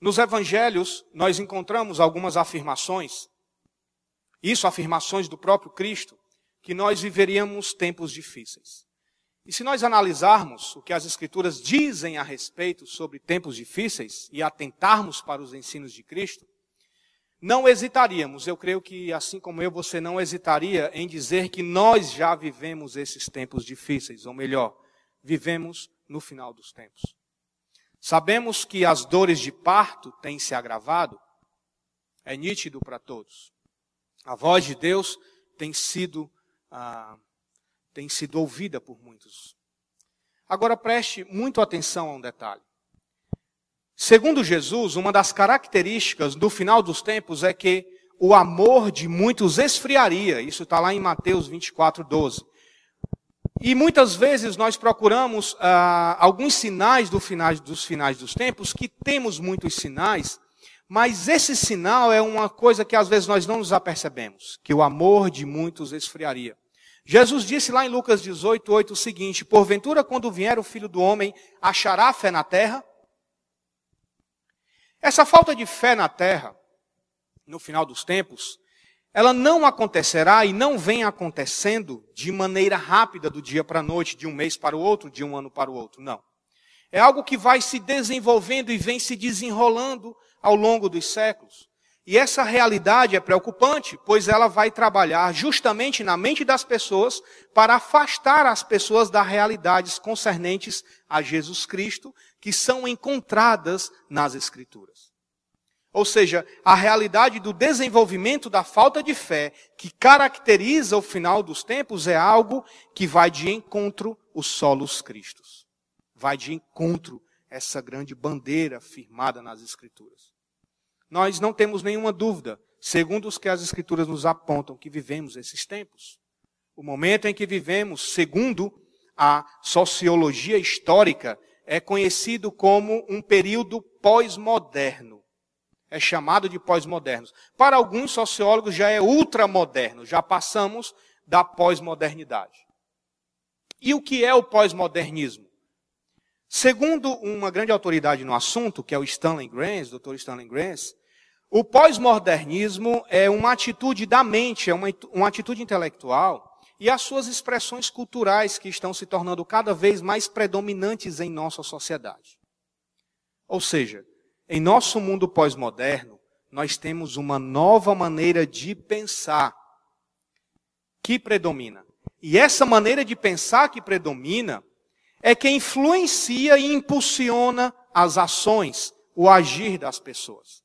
Nos evangelhos, nós encontramos algumas afirmações, isso afirmações do próprio Cristo, que nós viveríamos tempos difíceis. E se nós analisarmos o que as Escrituras dizem a respeito sobre tempos difíceis e atentarmos para os ensinos de Cristo, não hesitaríamos, eu creio que assim como eu, você não hesitaria em dizer que nós já vivemos esses tempos difíceis, ou melhor, vivemos no final dos tempos. Sabemos que as dores de parto têm se agravado, é nítido para todos. A voz de Deus tem sido ah, tem sido ouvida por muitos. Agora preste muito atenção a um detalhe. Segundo Jesus, uma das características do final dos tempos é que o amor de muitos esfriaria. Isso está lá em Mateus 24, 12. E muitas vezes nós procuramos ah, alguns sinais do finais, dos finais dos tempos, que temos muitos sinais, mas esse sinal é uma coisa que às vezes nós não nos apercebemos, que o amor de muitos esfriaria. Jesus disse lá em Lucas 18, 8 o seguinte: Porventura, quando vier o filho do homem, achará fé na terra? Essa falta de fé na terra, no final dos tempos, ela não acontecerá e não vem acontecendo de maneira rápida, do dia para a noite, de um mês para o outro, de um ano para o outro. Não. É algo que vai se desenvolvendo e vem se desenrolando ao longo dos séculos. E essa realidade é preocupante, pois ela vai trabalhar justamente na mente das pessoas para afastar as pessoas das realidades concernentes a Jesus Cristo, que são encontradas nas Escrituras. Ou seja, a realidade do desenvolvimento da falta de fé que caracteriza o final dos tempos é algo que vai de encontro os solos Cristos. Vai de encontro essa grande bandeira firmada nas Escrituras nós não temos nenhuma dúvida, segundo os que as Escrituras nos apontam, que vivemos esses tempos. O momento em que vivemos, segundo a sociologia histórica, é conhecido como um período pós-moderno. É chamado de pós-modernos. Para alguns sociólogos já é ultramoderno, já passamos da pós-modernidade. E o que é o pós-modernismo? Segundo uma grande autoridade no assunto, que é o Stanley Grants, Dr. Stanley Grants, o pós-modernismo é uma atitude da mente, é uma, uma atitude intelectual e as suas expressões culturais que estão se tornando cada vez mais predominantes em nossa sociedade. Ou seja, em nosso mundo pós-moderno, nós temos uma nova maneira de pensar que predomina. E essa maneira de pensar que predomina é que influencia e impulsiona as ações, o agir das pessoas.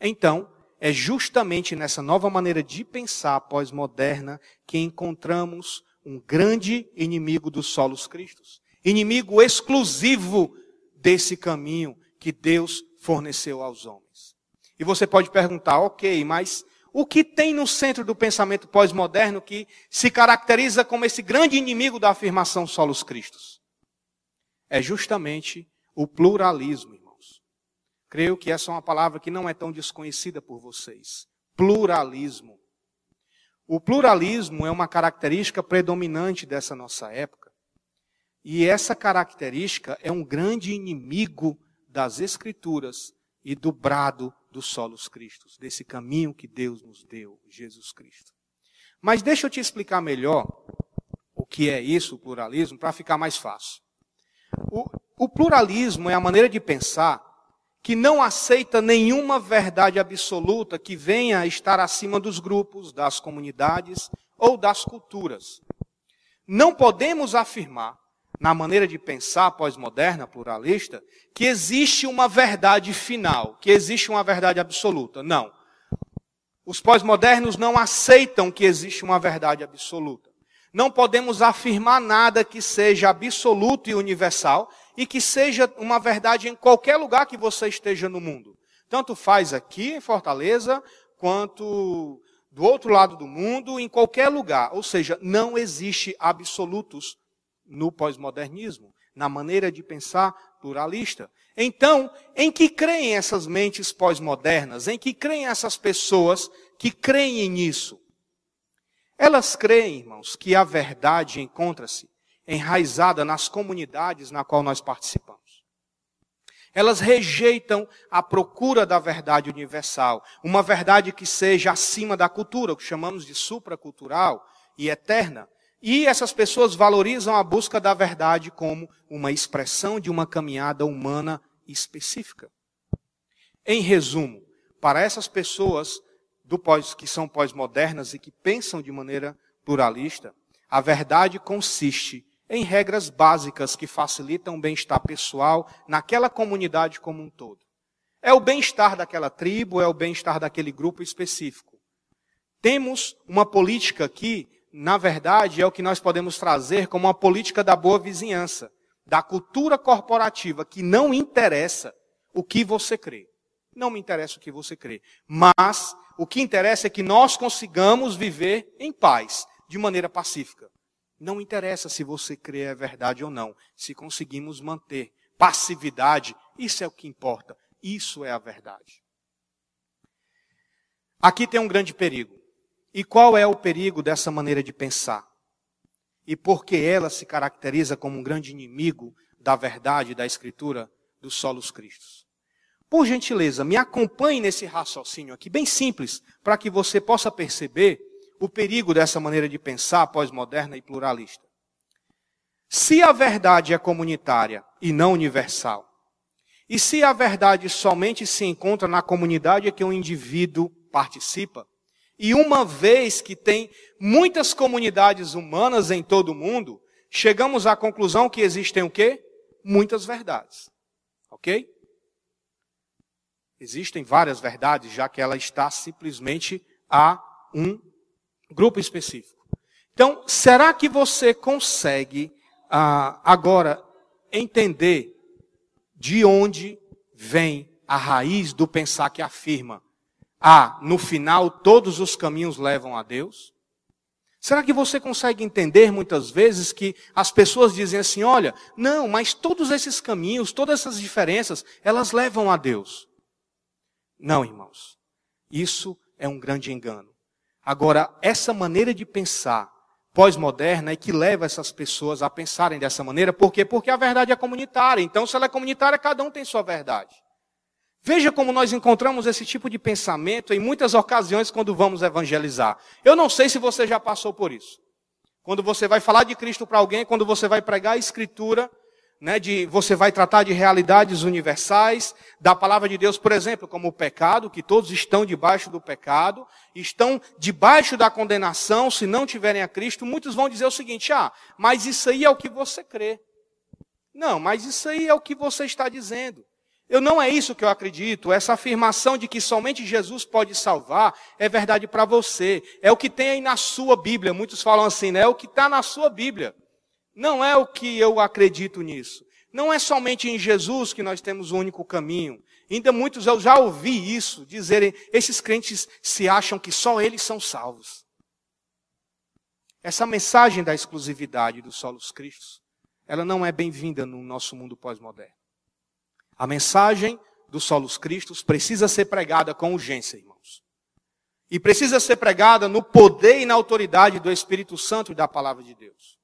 Então, é justamente nessa nova maneira de pensar pós-moderna que encontramos um grande inimigo dos solos cristos. Inimigo exclusivo desse caminho que Deus forneceu aos homens. E você pode perguntar, ok, mas o que tem no centro do pensamento pós-moderno que se caracteriza como esse grande inimigo da afirmação solos cristos? É justamente o pluralismo. Creio que essa é uma palavra que não é tão desconhecida por vocês. Pluralismo. O pluralismo é uma característica predominante dessa nossa época. E essa característica é um grande inimigo das Escrituras e do brado dos solos cristos, desse caminho que Deus nos deu, Jesus Cristo. Mas deixa eu te explicar melhor o que é isso, o pluralismo, para ficar mais fácil. O, o pluralismo é a maneira de pensar que não aceita nenhuma verdade absoluta que venha a estar acima dos grupos, das comunidades ou das culturas. Não podemos afirmar, na maneira de pensar pós-moderna, pluralista, que existe uma verdade final, que existe uma verdade absoluta. Não. Os pós-modernos não aceitam que existe uma verdade absoluta. Não podemos afirmar nada que seja absoluto e universal, e que seja uma verdade em qualquer lugar que você esteja no mundo. Tanto faz aqui em Fortaleza, quanto do outro lado do mundo, em qualquer lugar. Ou seja, não existe absolutos no pós-modernismo, na maneira de pensar pluralista. Então, em que creem essas mentes pós-modernas? Em que creem essas pessoas que creem nisso? Elas creem, irmãos, que a verdade encontra-se enraizada nas comunidades na qual nós participamos. Elas rejeitam a procura da verdade universal, uma verdade que seja acima da cultura, o que chamamos de supracultural e eterna. E essas pessoas valorizam a busca da verdade como uma expressão de uma caminhada humana específica. Em resumo, para essas pessoas pós, que são pós-modernas e que pensam de maneira pluralista, a verdade consiste em regras básicas que facilitam o bem-estar pessoal naquela comunidade como um todo. É o bem-estar daquela tribo, é o bem-estar daquele grupo específico. Temos uma política que, na verdade, é o que nós podemos trazer como uma política da boa vizinhança, da cultura corporativa, que não interessa o que você crê. Não me interessa o que você crê. Mas o que interessa é que nós consigamos viver em paz, de maneira pacífica. Não interessa se você crê é verdade ou não. Se conseguimos manter passividade, isso é o que importa. Isso é a verdade. Aqui tem um grande perigo. E qual é o perigo dessa maneira de pensar? E por que ela se caracteriza como um grande inimigo da verdade da Escritura dos solos cristos? Por gentileza, me acompanhe nesse raciocínio aqui, bem simples, para que você possa perceber o perigo dessa maneira de pensar pós-moderna e pluralista. Se a verdade é comunitária e não universal, e se a verdade somente se encontra na comunidade que um indivíduo participa, e uma vez que tem muitas comunidades humanas em todo o mundo, chegamos à conclusão que existem o quê? Muitas verdades. Ok? Existem várias verdades, já que ela está simplesmente a um grupo específico. Então, será que você consegue ah, agora entender de onde vem a raiz do pensar que afirma: ah, no final todos os caminhos levam a Deus? Será que você consegue entender muitas vezes que as pessoas dizem assim: olha, não, mas todos esses caminhos, todas essas diferenças, elas levam a Deus? Não, irmãos. Isso é um grande engano. Agora, essa maneira de pensar pós-moderna é que leva essas pessoas a pensarem dessa maneira. Por quê? Porque a verdade é comunitária. Então, se ela é comunitária, cada um tem sua verdade. Veja como nós encontramos esse tipo de pensamento em muitas ocasiões quando vamos evangelizar. Eu não sei se você já passou por isso. Quando você vai falar de Cristo para alguém, quando você vai pregar a Escritura, né, de você vai tratar de realidades universais da palavra de Deus, por exemplo, como o pecado, que todos estão debaixo do pecado, estão debaixo da condenação se não tiverem a Cristo. Muitos vão dizer o seguinte: ah, mas isso aí é o que você crê. Não, mas isso aí é o que você está dizendo. Eu não é isso que eu acredito. Essa afirmação de que somente Jesus pode salvar é verdade para você. É o que tem aí na sua Bíblia. Muitos falam assim, né? É o que está na sua Bíblia. Não é o que eu acredito nisso. Não é somente em Jesus que nós temos o único caminho. Ainda muitos eu já ouvi isso dizerem, esses crentes se acham que só eles são salvos. Essa mensagem da exclusividade dos solos cristos, ela não é bem-vinda no nosso mundo pós-moderno. A mensagem dos solos cristos precisa ser pregada com urgência, irmãos. E precisa ser pregada no poder e na autoridade do Espírito Santo e da palavra de Deus.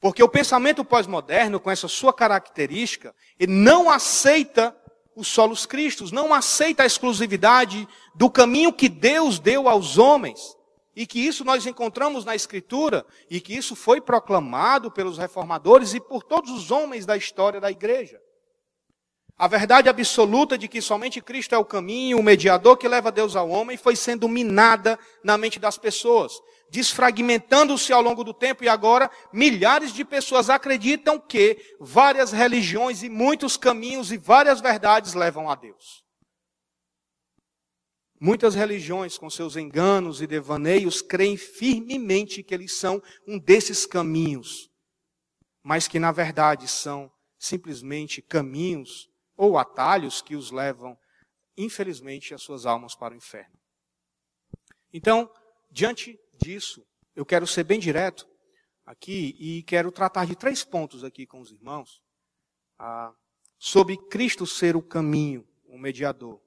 Porque o pensamento pós-moderno, com essa sua característica, ele não aceita os solos cristos, não aceita a exclusividade do caminho que Deus deu aos homens. E que isso nós encontramos na Escritura, e que isso foi proclamado pelos reformadores e por todos os homens da história da igreja. A verdade absoluta de que somente Cristo é o caminho, o mediador que leva Deus ao homem, foi sendo minada na mente das pessoas desfragmentando-se ao longo do tempo, e agora milhares de pessoas acreditam que várias religiões e muitos caminhos e várias verdades levam a Deus. Muitas religiões, com seus enganos e devaneios, creem firmemente que eles são um desses caminhos, mas que na verdade são simplesmente caminhos ou atalhos que os levam, infelizmente, as suas almas para o inferno. Então, diante disso, eu quero ser bem direto aqui e quero tratar de três pontos aqui com os irmãos. Ah, sobre Cristo ser o caminho, o mediador.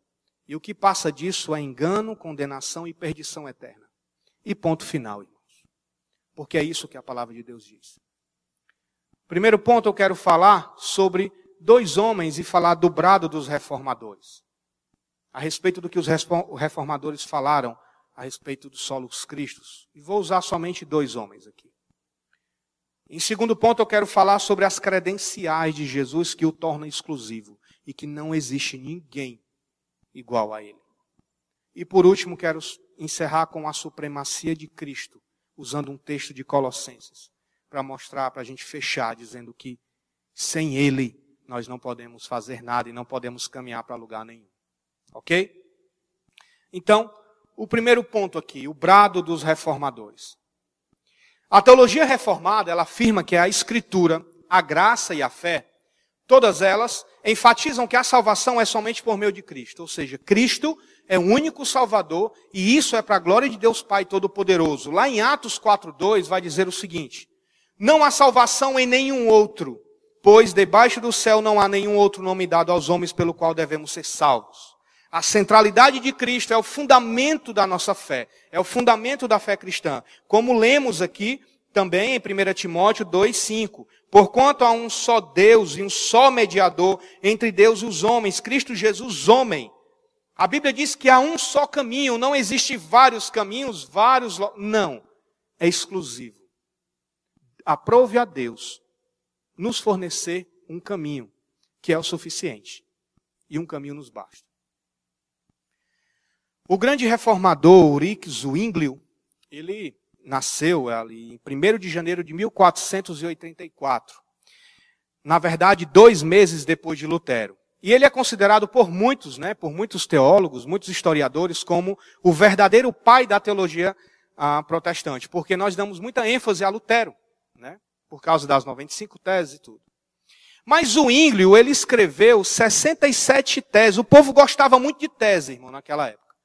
E o que passa disso é engano, condenação e perdição eterna. E ponto final, irmãos. Porque é isso que a palavra de Deus diz. Primeiro ponto eu quero falar sobre dois homens e falar do brado dos reformadores. A respeito do que os reformadores falaram a respeito dos solos cristos. E vou usar somente dois homens aqui. Em segundo ponto, eu quero falar sobre as credenciais de Jesus que o tornam exclusivo e que não existe ninguém igual a ele. E por último, quero encerrar com a supremacia de Cristo, usando um texto de Colossenses, para mostrar, para a gente fechar, dizendo que sem ele nós não podemos fazer nada e não podemos caminhar para lugar nenhum. Ok? Então, o primeiro ponto aqui, o brado dos reformadores. A teologia reformada, ela afirma que a escritura, a graça e a fé, todas elas enfatizam que a salvação é somente por meio de Cristo, ou seja, Cristo é o único salvador e isso é para a glória de Deus Pai todo-poderoso. Lá em Atos 4:2 vai dizer o seguinte: Não há salvação em nenhum outro, pois debaixo do céu não há nenhum outro nome dado aos homens pelo qual devemos ser salvos. A centralidade de Cristo é o fundamento da nossa fé, é o fundamento da fé cristã. Como lemos aqui também em 1 Timóteo 2,5. Porquanto há um só Deus e um só mediador entre Deus e os homens, Cristo Jesus, homem. A Bíblia diz que há um só caminho, não existe vários caminhos, vários. Não. É exclusivo. Aprove a Deus nos fornecer um caminho que é o suficiente. E um caminho nos basta. O grande reformador Ulrich Zwinglio, ele nasceu ali em 1 de janeiro de 1484. Na verdade, dois meses depois de Lutero. E ele é considerado por muitos, né, por muitos teólogos, muitos historiadores, como o verdadeiro pai da teologia ah, protestante, porque nós damos muita ênfase a Lutero, né, por causa das 95 teses e tudo. Mas o Ínglio, ele escreveu 67 teses. O povo gostava muito de tese, irmão, naquela época.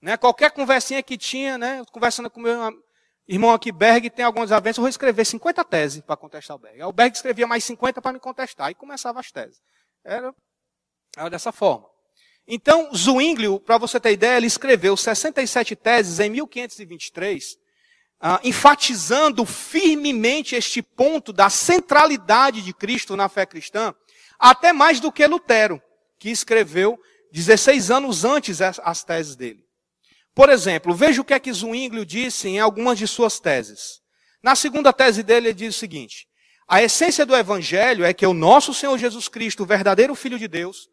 Né? Qualquer conversinha que tinha, né? conversando com meu irmão aqui, Berg, tem algumas avanças, eu vou escrever 50 teses para contestar o Berg. Aí o Berg escrevia mais 50 para me contestar, e começava as teses. Era, era dessa forma. Então, Zwinglio, para você ter ideia, ele escreveu 67 teses em 1523, ah, enfatizando firmemente este ponto da centralidade de Cristo na fé cristã, até mais do que Lutero, que escreveu 16 anos antes as, teses dele. Por exemplo, veja o que é que Zwinglio disse em algumas de suas teses. Na segunda tese dele, ele diz o seguinte: a essência do Evangelho é que o nosso Senhor Jesus Cristo, o verdadeiro Filho de Deus,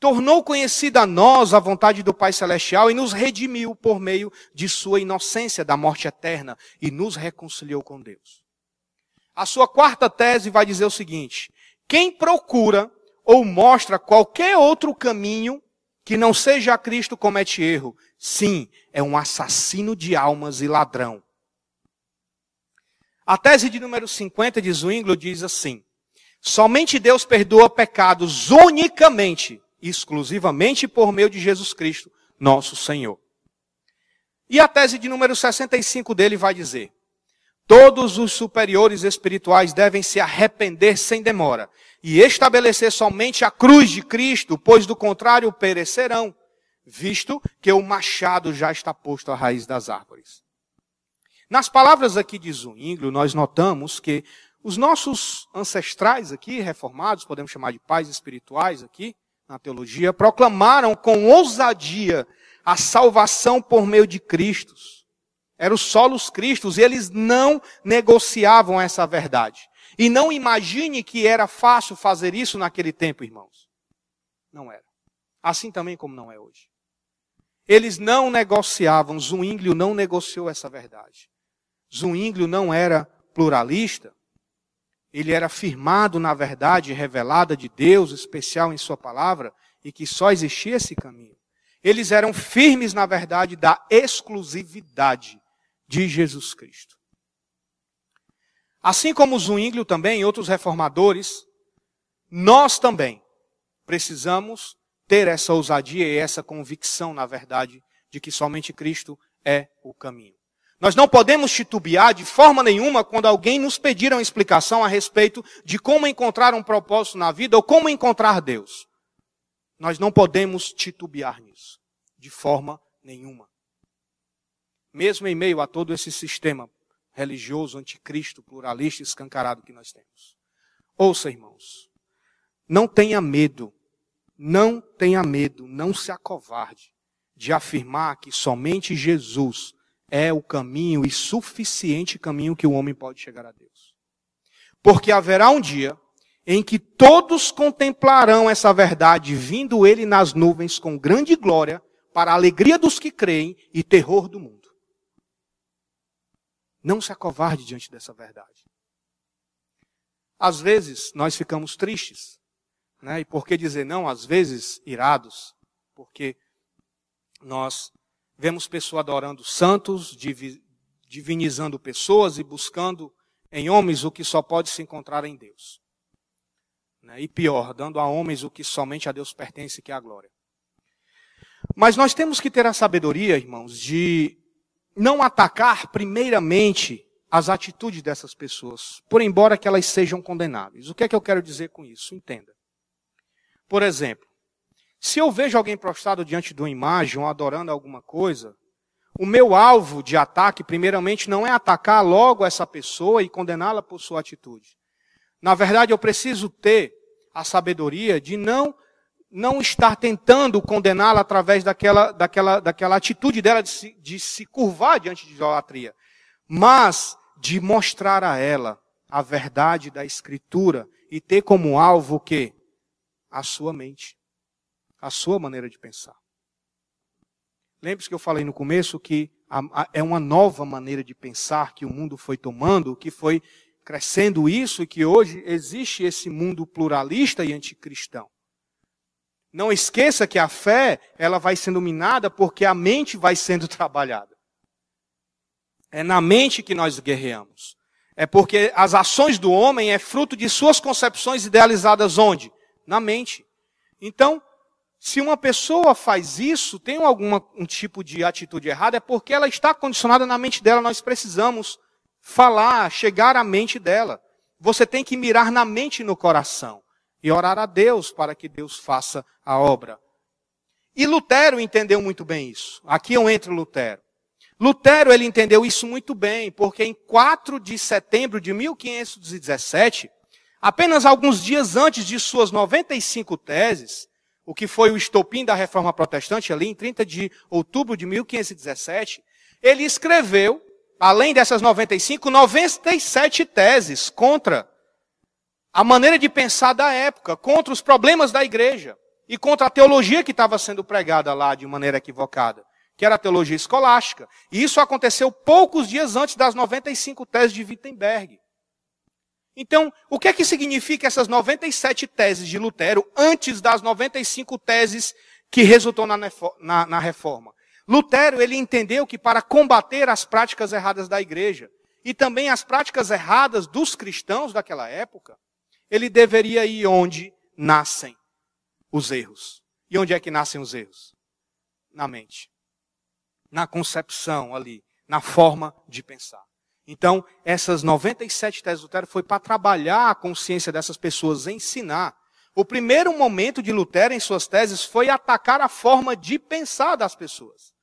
tornou conhecida a nós a vontade do Pai Celestial e nos redimiu por meio de sua inocência da morte eterna e nos reconciliou com Deus. A sua quarta tese vai dizer o seguinte: quem procura ou mostra qualquer outro caminho que não seja a Cristo comete erro. Sim, é um assassino de almas e ladrão. A tese de número 50 de Zwinglio diz assim: Somente Deus perdoa pecados unicamente, exclusivamente por meio de Jesus Cristo, nosso Senhor. E a tese de número 65 dele vai dizer: Todos os superiores espirituais devem se arrepender sem demora e estabelecer somente a cruz de Cristo, pois do contrário perecerão, visto que o machado já está posto à raiz das árvores. Nas palavras aqui de Zwinglio, nós notamos que os nossos ancestrais aqui, reformados, podemos chamar de pais espirituais aqui, na teologia, proclamaram com ousadia a salvação por meio de Cristo eram os solos cristos, e eles não negociavam essa verdade. E não imagine que era fácil fazer isso naquele tempo, irmãos. Não era. Assim também como não é hoje. Eles não negociavam, Zwinglio não negociou essa verdade. Zwinglio não era pluralista. Ele era firmado na verdade revelada de Deus, especial em sua palavra, e que só existia esse caminho. Eles eram firmes na verdade da exclusividade de Jesus Cristo. Assim como Zwinglio também e outros reformadores, nós também precisamos ter essa ousadia e essa convicção, na verdade, de que somente Cristo é o caminho. Nós não podemos titubear de forma nenhuma quando alguém nos pedir uma explicação a respeito de como encontrar um propósito na vida ou como encontrar Deus. Nós não podemos titubear nisso, de forma nenhuma mesmo em meio a todo esse sistema religioso, anticristo, pluralista, escancarado que nós temos. Ouça, irmãos, não tenha medo, não tenha medo, não se acovarde de afirmar que somente Jesus é o caminho e suficiente caminho que o homem pode chegar a Deus. Porque haverá um dia em que todos contemplarão essa verdade, vindo ele nas nuvens com grande glória, para a alegria dos que creem e terror do mundo. Não se acovarde diante dessa verdade. Às vezes nós ficamos tristes, né? E por que dizer não? Às vezes irados, porque nós vemos pessoas adorando santos, divinizando pessoas e buscando em homens o que só pode se encontrar em Deus. Né? E pior, dando a homens o que somente a Deus pertence, que é a glória. Mas nós temos que ter a sabedoria, irmãos, de não atacar primeiramente as atitudes dessas pessoas, por embora que elas sejam condenáveis. O que é que eu quero dizer com isso? Entenda. Por exemplo, se eu vejo alguém prostrado diante de uma imagem ou adorando alguma coisa, o meu alvo de ataque, primeiramente, não é atacar logo essa pessoa e condená-la por sua atitude. Na verdade, eu preciso ter a sabedoria de não não estar tentando condená-la através daquela, daquela, daquela atitude dela de se, de se curvar diante de idolatria, mas de mostrar a ela a verdade da Escritura e ter como alvo o quê? A sua mente, a sua maneira de pensar. Lembre-se que eu falei no começo que é uma nova maneira de pensar que o mundo foi tomando, que foi crescendo isso e que hoje existe esse mundo pluralista e anticristão. Não esqueça que a fé, ela vai sendo minada porque a mente vai sendo trabalhada. É na mente que nós guerreamos. É porque as ações do homem é fruto de suas concepções idealizadas onde? Na mente. Então, se uma pessoa faz isso, tem algum um tipo de atitude errada, é porque ela está condicionada na mente dela. Nós precisamos falar, chegar à mente dela. Você tem que mirar na mente e no coração e orar a Deus para que Deus faça a obra. E Lutero entendeu muito bem isso. Aqui eu entro Lutero. Lutero ele entendeu isso muito bem, porque em 4 de setembro de 1517, apenas alguns dias antes de suas 95 teses, o que foi o estopim da reforma protestante ali em 30 de outubro de 1517, ele escreveu, além dessas 95, 97 teses contra a maneira de pensar da época, contra os problemas da igreja e contra a teologia que estava sendo pregada lá de maneira equivocada, que era a teologia escolástica. E isso aconteceu poucos dias antes das 95 teses de Wittenberg. Então, o que é que significa essas 97 teses de Lutero antes das 95 teses que resultou na, na, na reforma? Lutero, ele entendeu que para combater as práticas erradas da igreja e também as práticas erradas dos cristãos daquela época, ele deveria ir onde nascem os erros. E onde é que nascem os erros? Na mente. Na concepção ali, na forma de pensar. Então, essas 97 teses do Lutero foi para trabalhar a consciência dessas pessoas, ensinar. O primeiro momento de Lutero em suas teses foi atacar a forma de pensar das pessoas.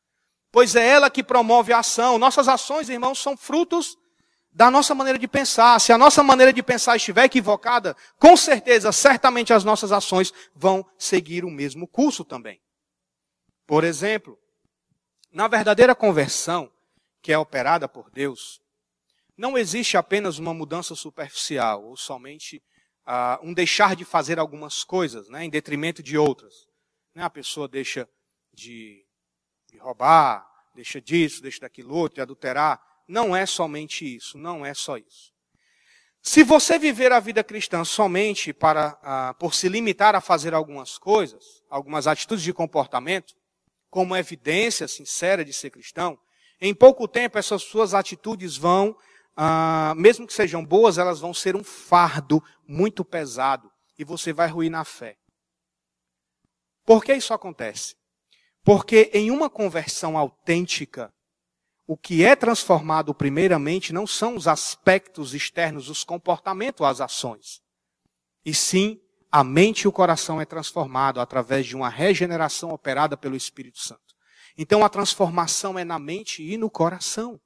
Pois é ela que promove a ação. Nossas ações, irmãos, são frutos da nossa maneira de pensar. Se a nossa maneira de pensar estiver equivocada, com certeza, certamente as nossas ações vão seguir o mesmo curso também. Por exemplo, na verdadeira conversão, que é operada por Deus, não existe apenas uma mudança superficial, ou somente uh, um deixar de fazer algumas coisas, né, em detrimento de outras. Né, a pessoa deixa de, de roubar, deixa disso, deixa daquilo outro, de adulterar não é somente isso, não é só isso. Se você viver a vida cristã somente para, ah, por se limitar a fazer algumas coisas, algumas atitudes de comportamento, como evidência sincera de ser cristão, em pouco tempo essas suas atitudes vão, ah, mesmo que sejam boas, elas vão ser um fardo muito pesado e você vai ruir na fé. Por que isso acontece? Porque em uma conversão autêntica, o que é transformado primeiramente não são os aspectos externos, os comportamentos, as ações. E sim, a mente e o coração é transformado através de uma regeneração operada pelo Espírito Santo. Então a transformação é na mente e no coração.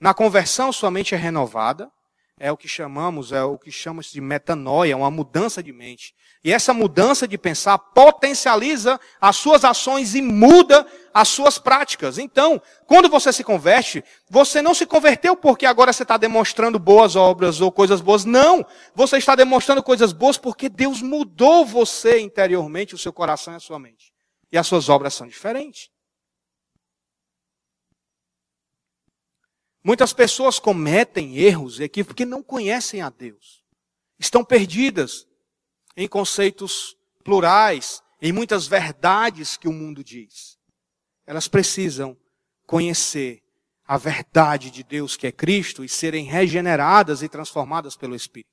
Na conversão, sua mente é renovada, é o que chamamos, é o que chamamos de metanoia, uma mudança de mente. E essa mudança de pensar potencializa as suas ações e muda as suas práticas. Então, quando você se converte, você não se converteu porque agora você está demonstrando boas obras ou coisas boas. Não! Você está demonstrando coisas boas porque Deus mudou você interiormente, o seu coração e a sua mente. E as suas obras são diferentes. Muitas pessoas cometem erros e equívocos porque não conhecem a Deus. Estão perdidas em conceitos plurais, em muitas verdades que o mundo diz. Elas precisam conhecer a verdade de Deus que é Cristo e serem regeneradas e transformadas pelo Espírito.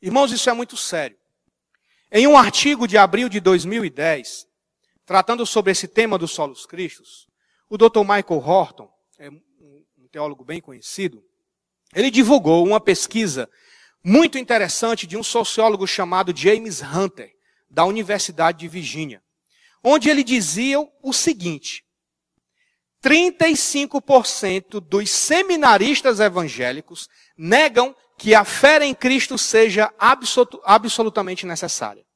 Irmãos, isso é muito sério. Em um artigo de abril de 2010, tratando sobre esse tema dos solos cristos, o Dr. Michael Horton, é teólogo bem conhecido, ele divulgou uma pesquisa muito interessante de um sociólogo chamado James Hunter, da Universidade de Virgínia, onde ele dizia o seguinte: 35% dos seminaristas evangélicos negam que a fé em Cristo seja absolutamente necessária.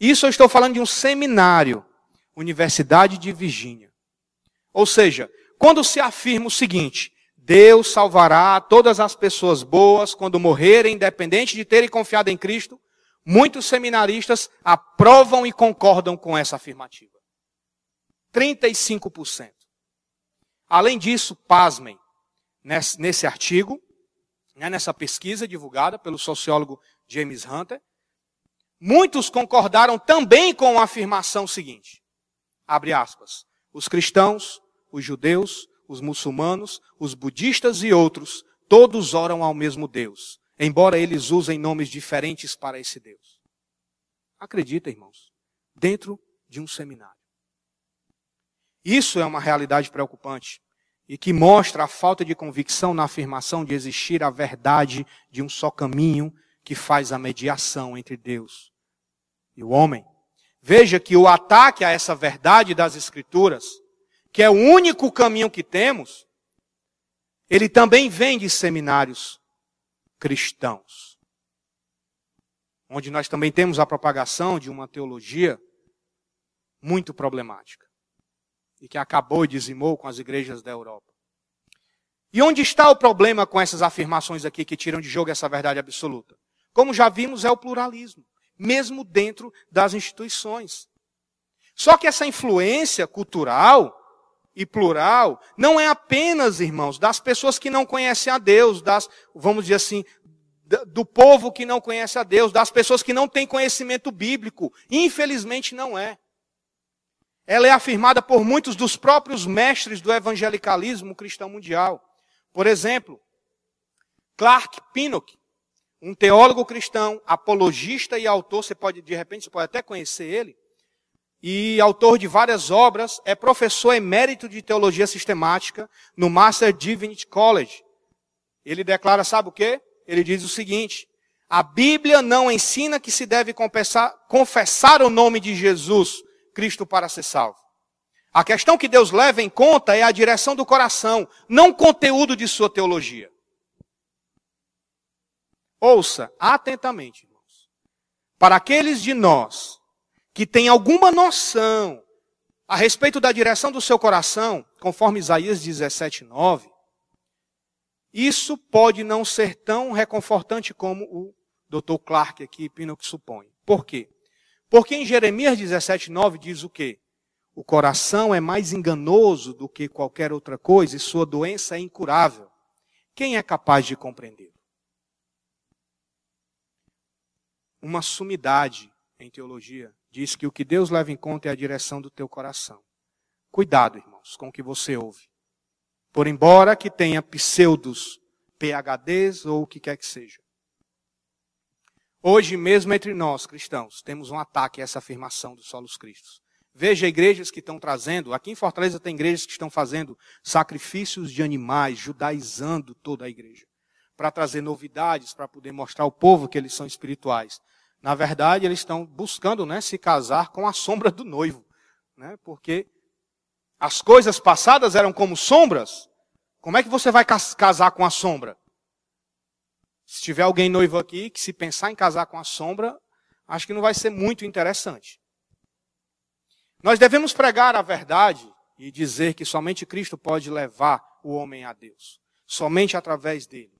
Isso eu estou falando de um seminário, Universidade de Virgínia. Ou seja, quando se afirma o seguinte, Deus salvará todas as pessoas boas quando morrerem, independente de terem confiado em Cristo, muitos seminaristas aprovam e concordam com essa afirmativa. 35%. Além disso, pasmem, nesse, nesse artigo, né, nessa pesquisa divulgada pelo sociólogo James Hunter, muitos concordaram também com a afirmação seguinte: abre aspas, os cristãos os judeus, os muçulmanos, os budistas e outros, todos oram ao mesmo Deus, embora eles usem nomes diferentes para esse Deus. Acredita, irmãos, dentro de um seminário. Isso é uma realidade preocupante e que mostra a falta de convicção na afirmação de existir a verdade de um só caminho que faz a mediação entre Deus e o homem. Veja que o ataque a essa verdade das Escrituras que é o único caminho que temos, ele também vem de seminários cristãos. Onde nós também temos a propagação de uma teologia muito problemática. E que acabou e dizimou com as igrejas da Europa. E onde está o problema com essas afirmações aqui que tiram de jogo essa verdade absoluta? Como já vimos, é o pluralismo, mesmo dentro das instituições. Só que essa influência cultural, e plural não é apenas, irmãos, das pessoas que não conhecem a Deus, das, vamos dizer assim, do povo que não conhece a Deus, das pessoas que não têm conhecimento bíblico. Infelizmente não é. Ela é afirmada por muitos dos próprios mestres do evangelicalismo cristão mundial. Por exemplo, Clark Pinnock, um teólogo cristão, apologista e autor, você pode, de repente, você pode até conhecer ele e autor de várias obras, é professor emérito de teologia sistemática no Master Divinity College. Ele declara, sabe o quê? Ele diz o seguinte: a Bíblia não ensina que se deve confessar, confessar o nome de Jesus, Cristo, para ser salvo. A questão que Deus leva em conta é a direção do coração, não o conteúdo de sua teologia. Ouça atentamente, irmãos. Para aqueles de nós que tem alguma noção a respeito da direção do seu coração, conforme Isaías 17, 9, isso pode não ser tão reconfortante como o Dr. Clark aqui, Pinnock supõe. Por quê? Porque em Jeremias 17, 9 diz o quê? O coração é mais enganoso do que qualquer outra coisa e sua doença é incurável. Quem é capaz de compreender? Uma sumidade em teologia diz que o que Deus leva em conta é a direção do teu coração. Cuidado, irmãos, com o que você ouve. Por embora que tenha pseudos, PHDs ou o que quer que seja. Hoje mesmo entre nós, cristãos, temos um ataque a essa afirmação dos solos cristos. Veja igrejas que estão trazendo, aqui em Fortaleza tem igrejas que estão fazendo sacrifícios de animais, judaizando toda a igreja, para trazer novidades, para poder mostrar ao povo que eles são espirituais. Na verdade, eles estão buscando né, se casar com a sombra do noivo. Né, porque as coisas passadas eram como sombras. Como é que você vai casar com a sombra? Se tiver alguém noivo aqui que se pensar em casar com a sombra, acho que não vai ser muito interessante. Nós devemos pregar a verdade e dizer que somente Cristo pode levar o homem a Deus. Somente através dele.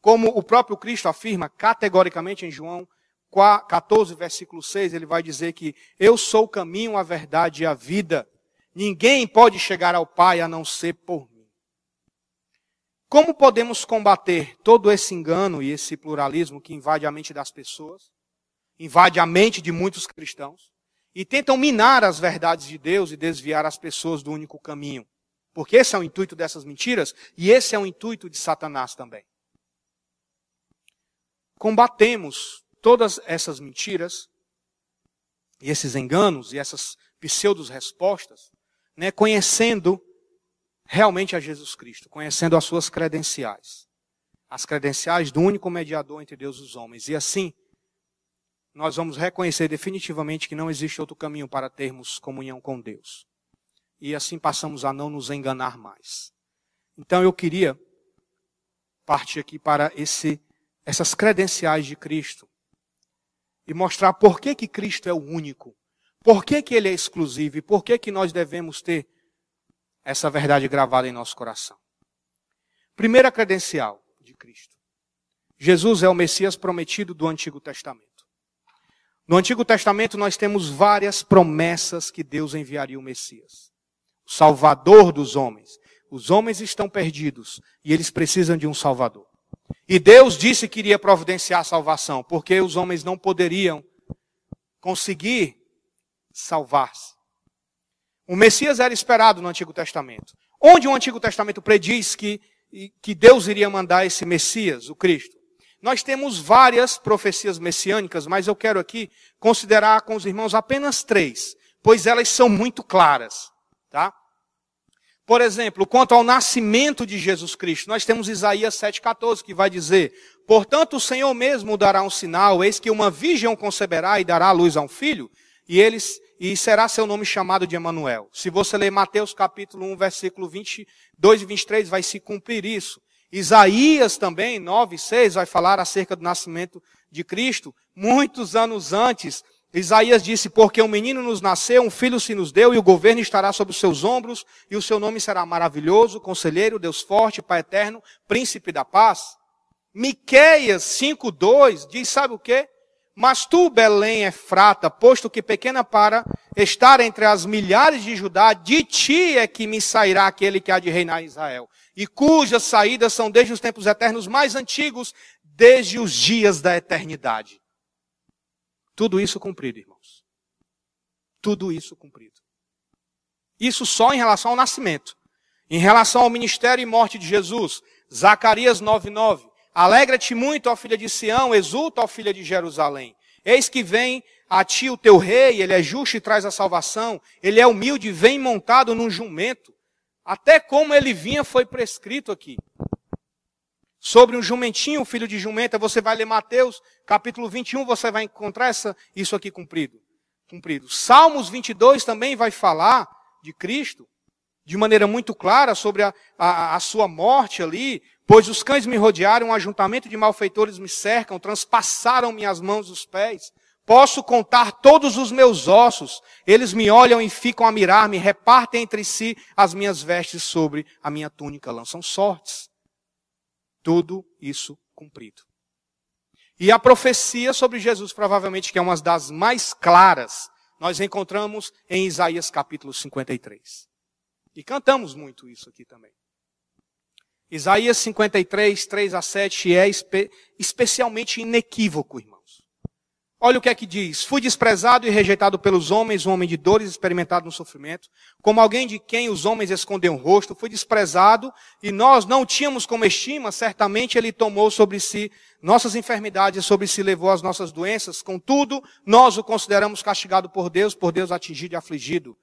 Como o próprio Cristo afirma categoricamente em João 14, versículo 6, ele vai dizer que eu sou o caminho, a verdade e a vida. Ninguém pode chegar ao Pai a não ser por mim. Como podemos combater todo esse engano e esse pluralismo que invade a mente das pessoas, invade a mente de muitos cristãos e tentam minar as verdades de Deus e desviar as pessoas do único caminho? Porque esse é o intuito dessas mentiras e esse é o intuito de Satanás também. Combatemos todas essas mentiras e esses enganos e essas pseudos respostas, né, conhecendo realmente a Jesus Cristo, conhecendo as suas credenciais. As credenciais do único mediador entre Deus e os homens. E assim, nós vamos reconhecer definitivamente que não existe outro caminho para termos comunhão com Deus. E assim passamos a não nos enganar mais. Então eu queria partir aqui para esse, essas credenciais de Cristo e mostrar por que, que Cristo é o único, por que, que ele é exclusivo e por que, que nós devemos ter essa verdade gravada em nosso coração. Primeira credencial de Cristo. Jesus é o Messias prometido do Antigo Testamento. No Antigo Testamento nós temos várias promessas que Deus enviaria o Messias. O Salvador dos homens. Os homens estão perdidos e eles precisam de um Salvador. E Deus disse que iria providenciar a salvação, porque os homens não poderiam conseguir salvar-se. O Messias era esperado no Antigo Testamento. Onde o Antigo Testamento prediz que, que Deus iria mandar esse Messias, o Cristo? Nós temos várias profecias messiânicas, mas eu quero aqui considerar com os irmãos apenas três, pois elas são muito claras, tá? Por exemplo, quanto ao nascimento de Jesus Cristo, nós temos Isaías 7,14, que vai dizer: Portanto, o Senhor mesmo dará um sinal, eis que uma virgem conceberá e dará luz a um filho, e eles e será seu nome chamado de Emanuel. Se você ler Mateus capítulo 1, versículo 22 e 23, vai se cumprir isso. Isaías também, 9 e 6, vai falar acerca do nascimento de Cristo. Muitos anos antes, Isaías disse, porque um menino nos nasceu, um filho se nos deu, e o governo estará sobre os seus ombros, e o seu nome será maravilhoso, conselheiro, Deus forte, Pai eterno, príncipe da paz. Miqueias 5:2 diz, sabe o quê? Mas tu, Belém, é frata, posto que pequena para estar entre as milhares de Judá, de ti é que me sairá aquele que há de reinar em Israel, e cujas saídas são desde os tempos eternos mais antigos, desde os dias da eternidade. Tudo isso cumprido, irmãos. Tudo isso cumprido. Isso só em relação ao nascimento. Em relação ao ministério e morte de Jesus, Zacarias 9:9. Alegra-te muito, ó filha de Sião, exulta, ó filha de Jerusalém. Eis que vem a ti o teu rei, ele é justo e traz a salvação, ele é humilde, vem montado num jumento. Até como ele vinha foi prescrito aqui. Sobre um jumentinho, filho de jumenta, você vai ler Mateus, capítulo 21, você vai encontrar essa, isso aqui cumprido. cumprido. Salmos 22 também vai falar de Cristo, de maneira muito clara sobre a, a, a sua morte ali, Pois os cães me rodearam, um ajuntamento de malfeitores me cercam, transpassaram minhas mãos os pés. Posso contar todos os meus ossos. Eles me olham e ficam a mirar-me, repartem entre si as minhas vestes sobre a minha túnica, lançam sortes. Tudo isso cumprido. E a profecia sobre Jesus, provavelmente que é uma das mais claras, nós encontramos em Isaías capítulo 53. E cantamos muito isso aqui também. Isaías 53, 3 a 7 é espe especialmente inequívoco, irmãos. Olha o que é que diz. Fui desprezado e rejeitado pelos homens, um homem de dores, experimentado no sofrimento. Como alguém de quem os homens escondem o rosto, fui desprezado e nós não tínhamos como estima, certamente ele tomou sobre si nossas enfermidades, sobre si levou as nossas doenças. Contudo, nós o consideramos castigado por Deus, por Deus atingido e afligido.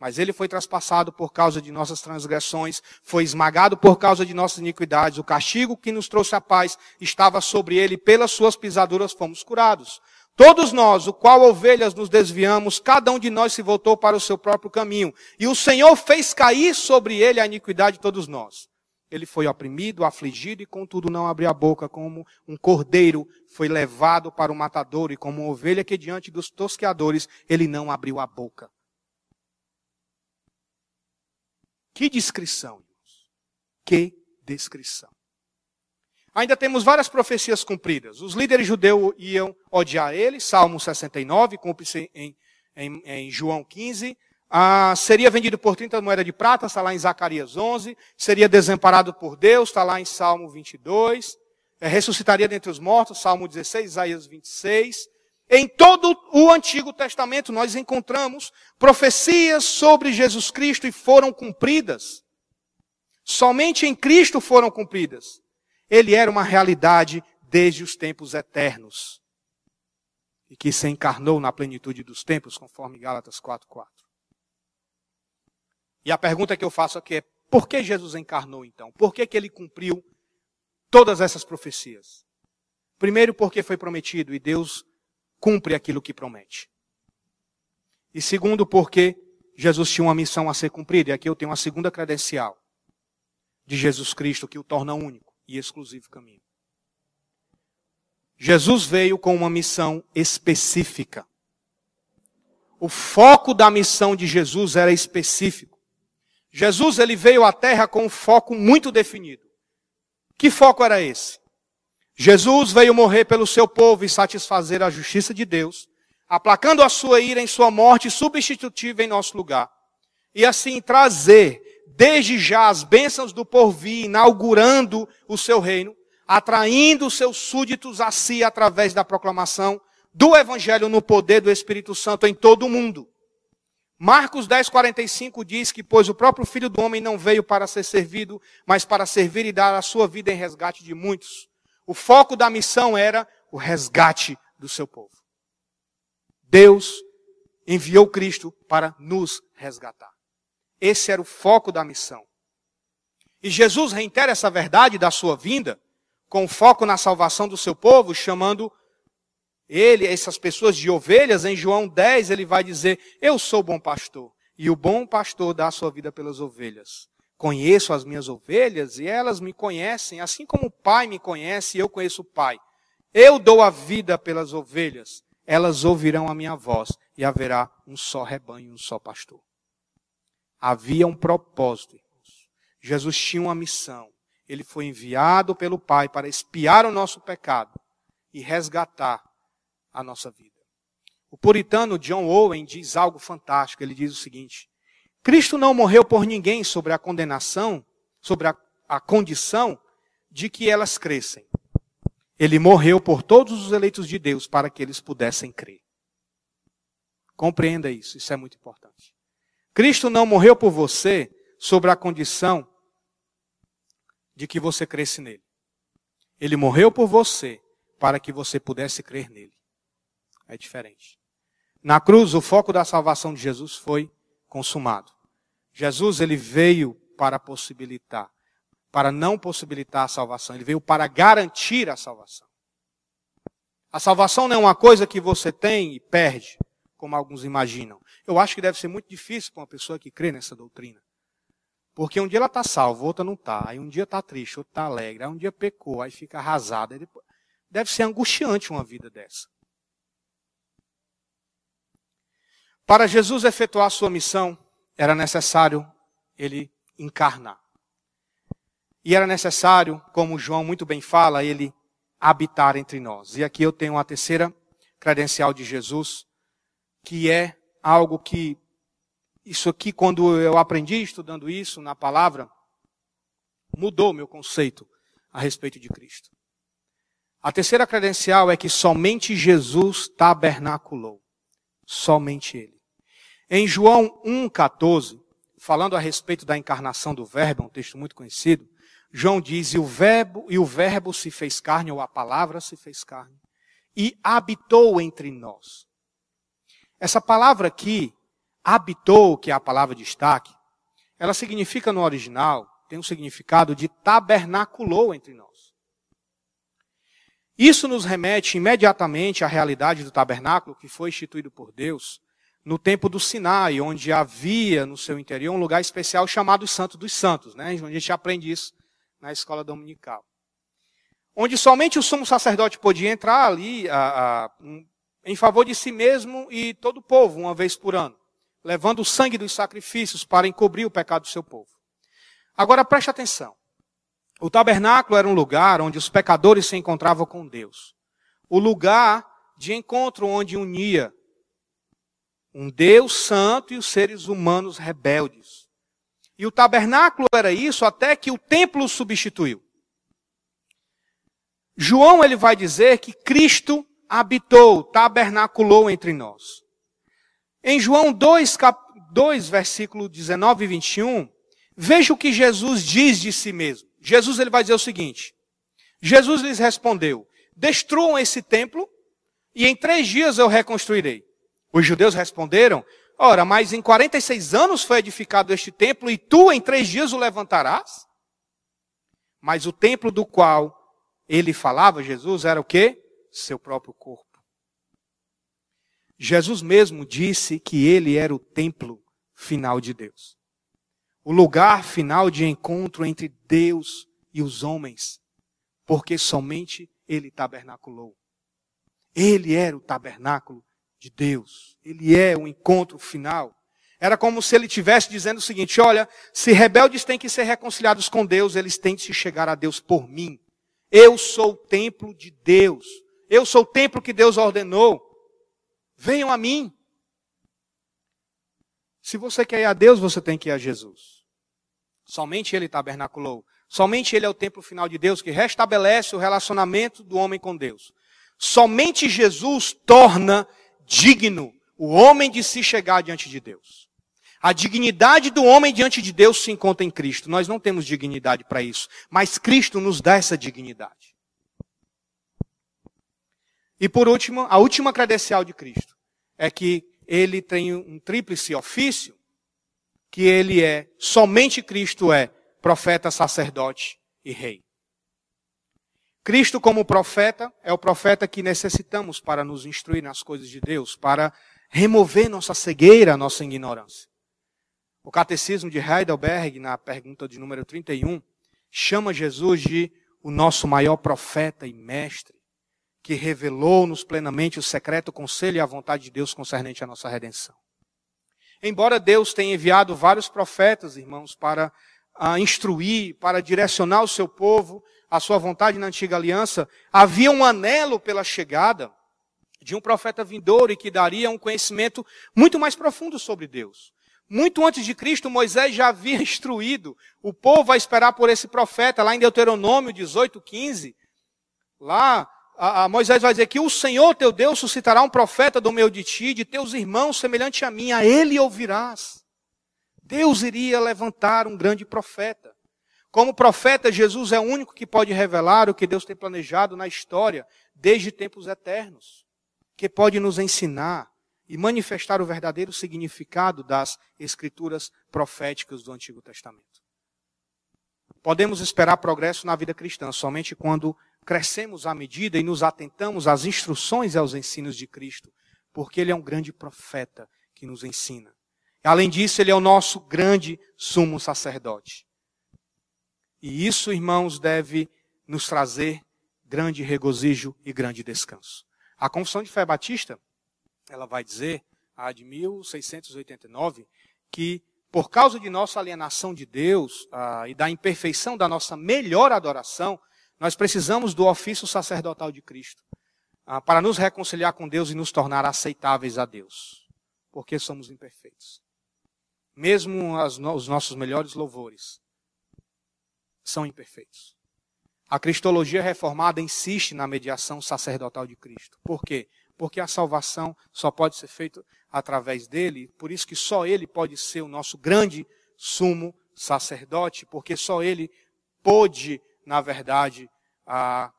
Mas ele foi traspassado por causa de nossas transgressões, foi esmagado por causa de nossas iniquidades. O castigo que nos trouxe a paz estava sobre ele, pelas suas pisaduras fomos curados. Todos nós, o qual ovelhas nos desviamos, cada um de nós se voltou para o seu próprio caminho. E o Senhor fez cair sobre ele a iniquidade de todos nós. Ele foi oprimido, afligido e contudo não abriu a boca, como um cordeiro foi levado para o matador e como uma ovelha que diante dos tosqueadores ele não abriu a boca. Que descrição. Que descrição. Ainda temos várias profecias cumpridas. Os líderes judeus iam odiar ele, Salmo 69, cumpre-se em, em, em João 15. Ah, seria vendido por 30 moedas de prata, está lá em Zacarias 11. Seria desamparado por Deus, está lá em Salmo 22. É, ressuscitaria dentre os mortos, Salmo 16, Isaías 26. Em todo o Antigo Testamento nós encontramos profecias sobre Jesus Cristo e foram cumpridas. Somente em Cristo foram cumpridas. Ele era uma realidade desde os tempos eternos. E que se encarnou na plenitude dos tempos, conforme Gálatas 4:4. E a pergunta que eu faço aqui é: por que Jesus encarnou então? Por que, que ele cumpriu todas essas profecias? Primeiro, porque foi prometido e Deus cumpre aquilo que promete. E segundo, porque Jesus tinha uma missão a ser cumprida. E aqui eu tenho uma segunda credencial de Jesus Cristo que o torna único e exclusivo caminho. Jesus veio com uma missão específica. O foco da missão de Jesus era específico. Jesus ele veio à terra com um foco muito definido. Que foco era esse? Jesus veio morrer pelo seu povo e satisfazer a justiça de Deus, aplacando a sua ira em sua morte substitutiva em nosso lugar. E assim trazer desde já as bênçãos do porvir, inaugurando o seu reino, atraindo os seus súditos a si através da proclamação do evangelho no poder do Espírito Santo em todo o mundo. Marcos 10:45 diz que pois o próprio Filho do homem não veio para ser servido, mas para servir e dar a sua vida em resgate de muitos. O foco da missão era o resgate do seu povo. Deus enviou Cristo para nos resgatar. Esse era o foco da missão. E Jesus reitera essa verdade da sua vinda, com foco na salvação do seu povo, chamando ele, essas pessoas de ovelhas, em João 10, ele vai dizer: Eu sou bom pastor, e o bom pastor dá a sua vida pelas ovelhas. Conheço as minhas ovelhas e elas me conhecem, assim como o Pai me conhece e eu conheço o Pai. Eu dou a vida pelas ovelhas, elas ouvirão a minha voz e haverá um só rebanho, um só pastor. Havia um propósito, irmãos. Jesus tinha uma missão. Ele foi enviado pelo Pai para espiar o nosso pecado e resgatar a nossa vida. O puritano John Owen diz algo fantástico. Ele diz o seguinte: Cristo não morreu por ninguém sobre a condenação, sobre a, a condição de que elas crescem. Ele morreu por todos os eleitos de Deus para que eles pudessem crer. Compreenda isso, isso é muito importante. Cristo não morreu por você sobre a condição de que você cresce nele. Ele morreu por você para que você pudesse crer nele é diferente. Na cruz, o foco da salvação de Jesus foi consumado. Jesus, ele veio para possibilitar, para não possibilitar a salvação, ele veio para garantir a salvação. A salvação não é uma coisa que você tem e perde, como alguns imaginam. Eu acho que deve ser muito difícil para uma pessoa que crê nessa doutrina. Porque um dia ela está salva, outra não está. Aí um dia está triste, outro está alegre. Aí um dia pecou, aí fica arrasada. Deve ser angustiante uma vida dessa. Para Jesus efetuar sua missão, era necessário ele encarnar. E era necessário, como João muito bem fala, ele habitar entre nós. E aqui eu tenho a terceira credencial de Jesus, que é algo que, isso aqui, quando eu aprendi estudando isso na palavra, mudou meu conceito a respeito de Cristo. A terceira credencial é que somente Jesus tabernaculou. Somente Ele. Em João 1,14, falando a respeito da encarnação do Verbo, um texto muito conhecido, João diz: e o verbo, e o verbo se fez carne, ou a palavra se fez carne, e habitou entre nós. Essa palavra aqui, habitou, que é a palavra de destaque, ela significa no original, tem um significado de tabernaculou entre nós. Isso nos remete imediatamente à realidade do tabernáculo que foi instituído por Deus no tempo do Sinai, onde havia no seu interior um lugar especial chamado Santo dos Santos, né? onde a gente aprende isso na escola dominical. Onde somente o sumo sacerdote podia entrar ali a, a, em favor de si mesmo e todo o povo, uma vez por ano, levando o sangue dos sacrifícios para encobrir o pecado do seu povo. Agora preste atenção. O tabernáculo era um lugar onde os pecadores se encontravam com Deus. O lugar de encontro onde unia um Deus santo e os seres humanos rebeldes. E o tabernáculo era isso até que o templo substituiu. João ele vai dizer que Cristo habitou, tabernaculou entre nós. Em João 2, cap... 2 versículo 19 e 21, veja o que Jesus diz de si mesmo. Jesus ele vai dizer o seguinte: Jesus lhes respondeu: Destruam esse templo e em três dias eu reconstruirei. Os judeus responderam: Ora, mas em 46 anos foi edificado este templo e tu em três dias o levantarás? Mas o templo do qual ele falava, Jesus, era o quê? Seu próprio corpo. Jesus mesmo disse que ele era o templo final de Deus. O lugar final de encontro entre Deus e os homens. Porque somente ele tabernaculou. Ele era o tabernáculo de Deus. Ele é o encontro final. Era como se ele estivesse dizendo o seguinte: olha, se rebeldes têm que ser reconciliados com Deus, eles têm que se chegar a Deus por mim. Eu sou o templo de Deus. Eu sou o templo que Deus ordenou. Venham a mim. Se você quer ir a Deus, você tem que ir a Jesus. Somente Ele tabernaculou. Somente Ele é o templo final de Deus que restabelece o relacionamento do homem com Deus. Somente Jesus torna digno o homem de se chegar diante de Deus. A dignidade do homem diante de Deus se encontra em Cristo. Nós não temos dignidade para isso, mas Cristo nos dá essa dignidade. E por último, a última credencial de Cristo é que ele tem um tríplice ofício, que ele é, somente Cristo é profeta, sacerdote e rei. Cristo, como profeta, é o profeta que necessitamos para nos instruir nas coisas de Deus, para remover nossa cegueira, nossa ignorância. O Catecismo de Heidelberg, na pergunta de número 31, chama Jesus de o nosso maior profeta e mestre, que revelou-nos plenamente o secreto conselho e a vontade de Deus concernente à nossa redenção. Embora Deus tenha enviado vários profetas, irmãos, para uh, instruir, para direcionar o seu povo, a sua vontade na antiga aliança, havia um anelo pela chegada de um profeta vindouro e que daria um conhecimento muito mais profundo sobre Deus. Muito antes de Cristo, Moisés já havia instruído o povo a esperar por esse profeta, lá em Deuteronômio 18, 15. Lá, a, a Moisés vai dizer que o Senhor teu Deus suscitará um profeta do meio de ti, de teus irmãos, semelhante a mim, a ele ouvirás. Deus iria levantar um grande profeta. Como profeta, Jesus é o único que pode revelar o que Deus tem planejado na história desde tempos eternos, que pode nos ensinar e manifestar o verdadeiro significado das escrituras proféticas do Antigo Testamento. Podemos esperar progresso na vida cristã somente quando crescemos à medida e nos atentamos às instruções e aos ensinos de Cristo, porque Ele é um grande profeta que nos ensina. Além disso, Ele é o nosso grande sumo sacerdote. E isso, irmãos, deve nos trazer grande regozijo e grande descanso. A Confissão de Fé Batista, ela vai dizer, a de 1689, que por causa de nossa alienação de Deus ah, e da imperfeição da nossa melhor adoração, nós precisamos do ofício sacerdotal de Cristo ah, para nos reconciliar com Deus e nos tornar aceitáveis a Deus, porque somos imperfeitos. Mesmo as, os nossos melhores louvores são imperfeitos. A cristologia reformada insiste na mediação sacerdotal de Cristo. Por quê? Porque a salvação só pode ser feita através dele, por isso que só ele pode ser o nosso grande sumo sacerdote, porque só ele pôde, na verdade,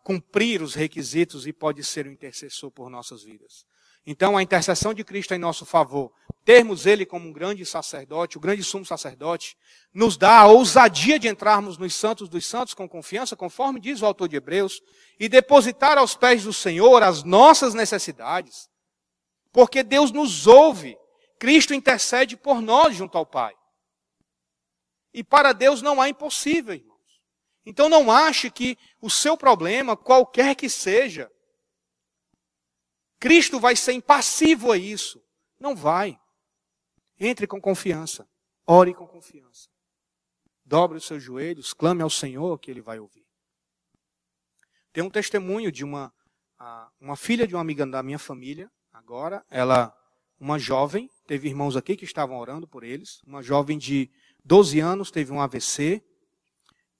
cumprir os requisitos e pode ser o intercessor por nossas vidas. Então, a intercessão de Cristo em nosso favor, termos Ele como um grande sacerdote, o grande sumo sacerdote, nos dá a ousadia de entrarmos nos santos dos santos com confiança, conforme diz o autor de Hebreus, e depositar aos pés do Senhor as nossas necessidades, porque Deus nos ouve, Cristo intercede por nós junto ao Pai. E para Deus não há impossível. Então não ache que o seu problema, qualquer que seja, Cristo vai ser impassivo a isso. Não vai. Entre com confiança. Ore com confiança. Dobre os seus joelhos, clame ao Senhor que Ele vai ouvir. Tem um testemunho de uma, uma filha de uma amiga da minha família, agora, ela, uma jovem, teve irmãos aqui que estavam orando por eles, uma jovem de 12 anos, teve um AVC,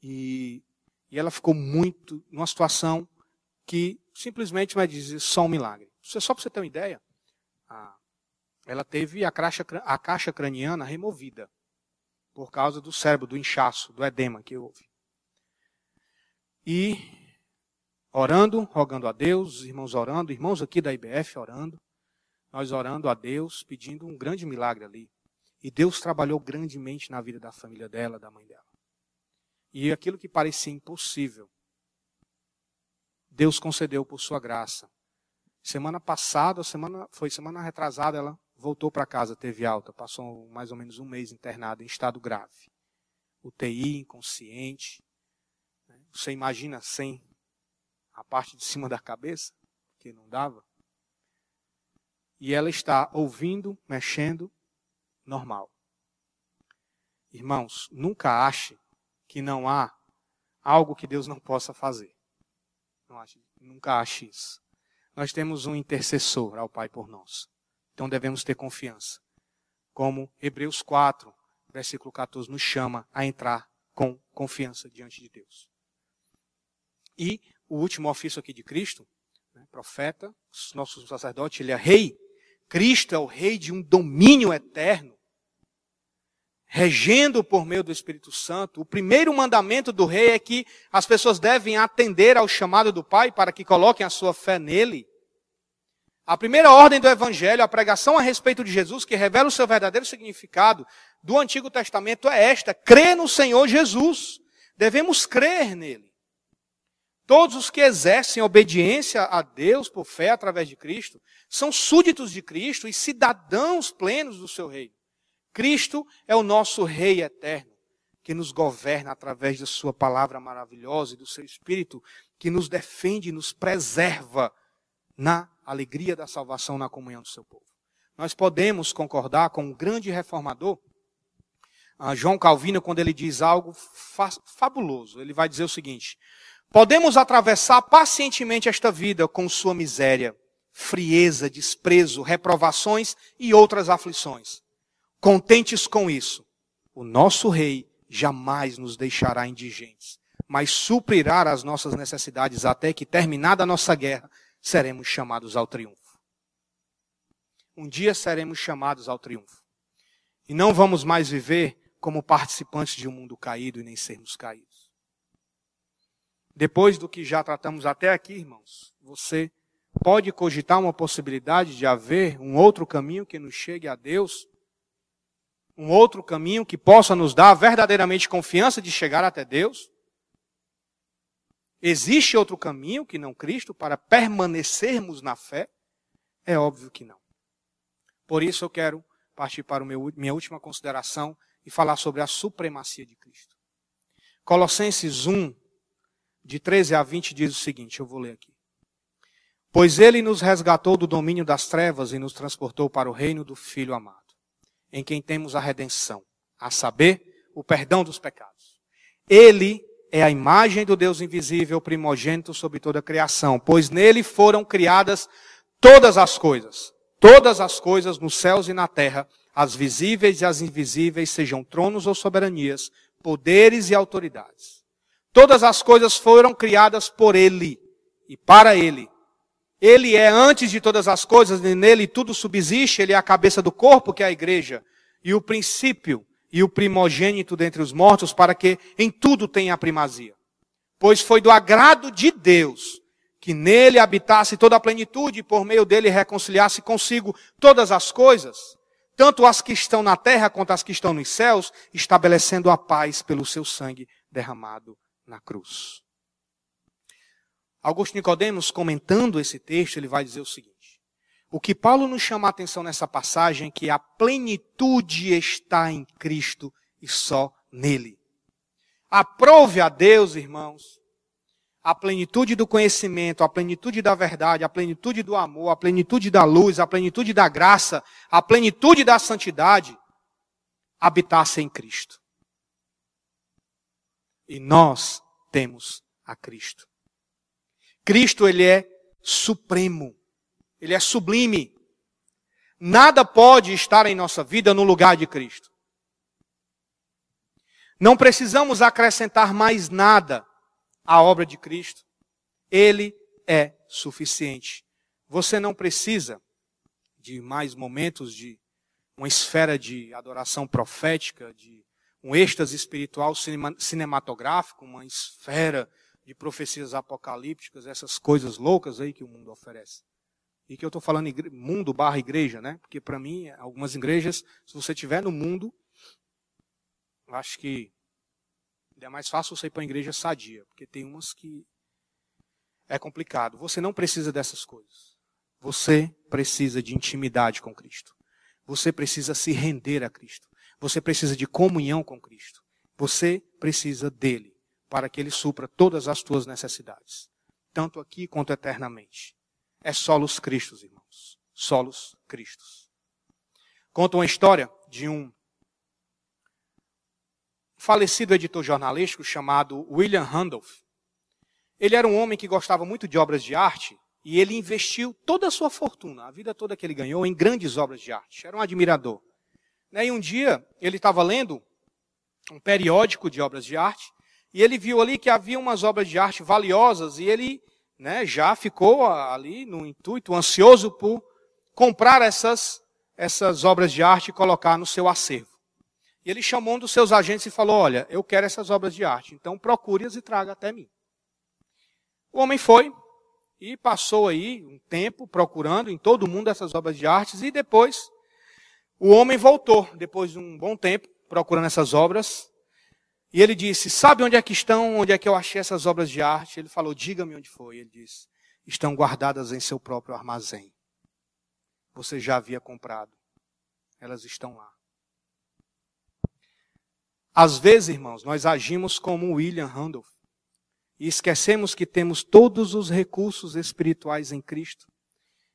e, e ela ficou muito numa situação que simplesmente vai dizer só um milagre. Só para você ter uma ideia, a, ela teve a caixa, a caixa craniana removida por causa do cérebro, do inchaço, do edema que houve. E orando, rogando a Deus, irmãos orando, irmãos aqui da IBF orando, nós orando a Deus, pedindo um grande milagre ali. E Deus trabalhou grandemente na vida da família dela, da mãe dela. E aquilo que parecia impossível, Deus concedeu por sua graça. Semana passada, semana, foi semana retrasada, ela voltou para casa, teve alta, passou mais ou menos um mês internada em estado grave. UTI, inconsciente. Né? Você imagina sem a parte de cima da cabeça, que não dava? E ela está ouvindo, mexendo, normal. Irmãos, nunca ache que não há algo que Deus não possa fazer. Não nunca ache isso. Nós temos um intercessor ao Pai por nós. Então devemos ter confiança. Como Hebreus 4, versículo 14, nos chama a entrar com confiança diante de Deus. E o último ofício aqui de Cristo, né, profeta, nosso sacerdote, ele é rei. Cristo é o rei de um domínio eterno regendo por meio do Espírito Santo, o primeiro mandamento do rei é que as pessoas devem atender ao chamado do Pai para que coloquem a sua fé nele. A primeira ordem do Evangelho, a pregação a respeito de Jesus, que revela o seu verdadeiro significado do Antigo Testamento, é esta: crê no Senhor Jesus. Devemos crer nele. Todos os que exercem obediência a Deus por fé através de Cristo são súditos de Cristo e cidadãos plenos do seu reino. Cristo é o nosso Rei eterno, que nos governa através da Sua palavra maravilhosa e do Seu Espírito, que nos defende e nos preserva na alegria da salvação, na comunhão do Seu povo. Nós podemos concordar com um grande reformador, João Calvino, quando ele diz algo fabuloso. Ele vai dizer o seguinte: Podemos atravessar pacientemente esta vida com sua miséria, frieza, desprezo, reprovações e outras aflições Contentes com isso, o nosso rei jamais nos deixará indigentes, mas suprirá as nossas necessidades até que, terminada a nossa guerra, seremos chamados ao triunfo. Um dia seremos chamados ao triunfo. E não vamos mais viver como participantes de um mundo caído e nem sermos caídos. Depois do que já tratamos até aqui, irmãos, você pode cogitar uma possibilidade de haver um outro caminho que nos chegue a Deus um outro caminho que possa nos dar verdadeiramente confiança de chegar até Deus? Existe outro caminho que não Cristo para permanecermos na fé? É óbvio que não. Por isso eu quero partir para a minha última consideração e falar sobre a supremacia de Cristo. Colossenses 1, de 13 a 20, diz o seguinte: eu vou ler aqui. Pois ele nos resgatou do domínio das trevas e nos transportou para o reino do Filho amado em quem temos a redenção, a saber, o perdão dos pecados. Ele é a imagem do Deus invisível, primogênito sobre toda a criação, pois nele foram criadas todas as coisas, todas as coisas nos céus e na terra, as visíveis e as invisíveis, sejam tronos ou soberanias, poderes e autoridades. Todas as coisas foram criadas por ele e para ele. Ele é antes de todas as coisas, e nele tudo subsiste, ele é a cabeça do corpo, que é a igreja, e o princípio e o primogênito dentre os mortos, para que em tudo tenha a primazia. Pois foi do agrado de Deus que nele habitasse toda a plenitude e por meio dele reconciliasse consigo todas as coisas, tanto as que estão na terra quanto as que estão nos céus, estabelecendo a paz pelo seu sangue derramado na cruz. Augusto Nicodemos, comentando esse texto, ele vai dizer o seguinte: o que Paulo nos chama a atenção nessa passagem é que a plenitude está em Cristo e só nele. Aprove a Deus, irmãos, a plenitude do conhecimento, a plenitude da verdade, a plenitude do amor, a plenitude da luz, a plenitude da graça, a plenitude da santidade, habitasse em Cristo. E nós temos a Cristo. Cristo, ele é supremo. Ele é sublime. Nada pode estar em nossa vida no lugar de Cristo. Não precisamos acrescentar mais nada à obra de Cristo. Ele é suficiente. Você não precisa de mais momentos de uma esfera de adoração profética, de um êxtase espiritual cinematográfico, uma esfera de profecias apocalípticas, essas coisas loucas aí que o mundo oferece. E que eu estou falando mundo barra igreja, né? Porque para mim, algumas igrejas, se você estiver no mundo, acho que é mais fácil você ir para uma igreja sadia, porque tem umas que é complicado. Você não precisa dessas coisas. Você precisa de intimidade com Cristo. Você precisa se render a Cristo. Você precisa de comunhão com Cristo. Você precisa dele para que ele supra todas as tuas necessidades, tanto aqui quanto eternamente é solos Cristos, irmãos. Solos Cristos. Conta uma história de um falecido editor jornalístico chamado William Randolph. Ele era um homem que gostava muito de obras de arte e ele investiu toda a sua fortuna, a vida toda que ele ganhou, em grandes obras de arte. Era um admirador. Né, e um dia ele estava lendo um periódico de obras de arte e ele viu ali que havia umas obras de arte valiosas e ele né, já ficou ali no intuito, ansioso por comprar essas, essas obras de arte e colocar no seu acervo. E ele chamou um dos seus agentes e falou: Olha, eu quero essas obras de arte, então procure-as e traga até mim. O homem foi e passou aí um tempo procurando em todo o mundo essas obras de arte e depois o homem voltou, depois de um bom tempo, procurando essas obras, e ele disse: Sabe onde é que estão, onde é que eu achei essas obras de arte? Ele falou: Diga-me onde foi. Ele disse: Estão guardadas em seu próprio armazém. Você já havia comprado. Elas estão lá. Às vezes, irmãos, nós agimos como William Randolph e esquecemos que temos todos os recursos espirituais em Cristo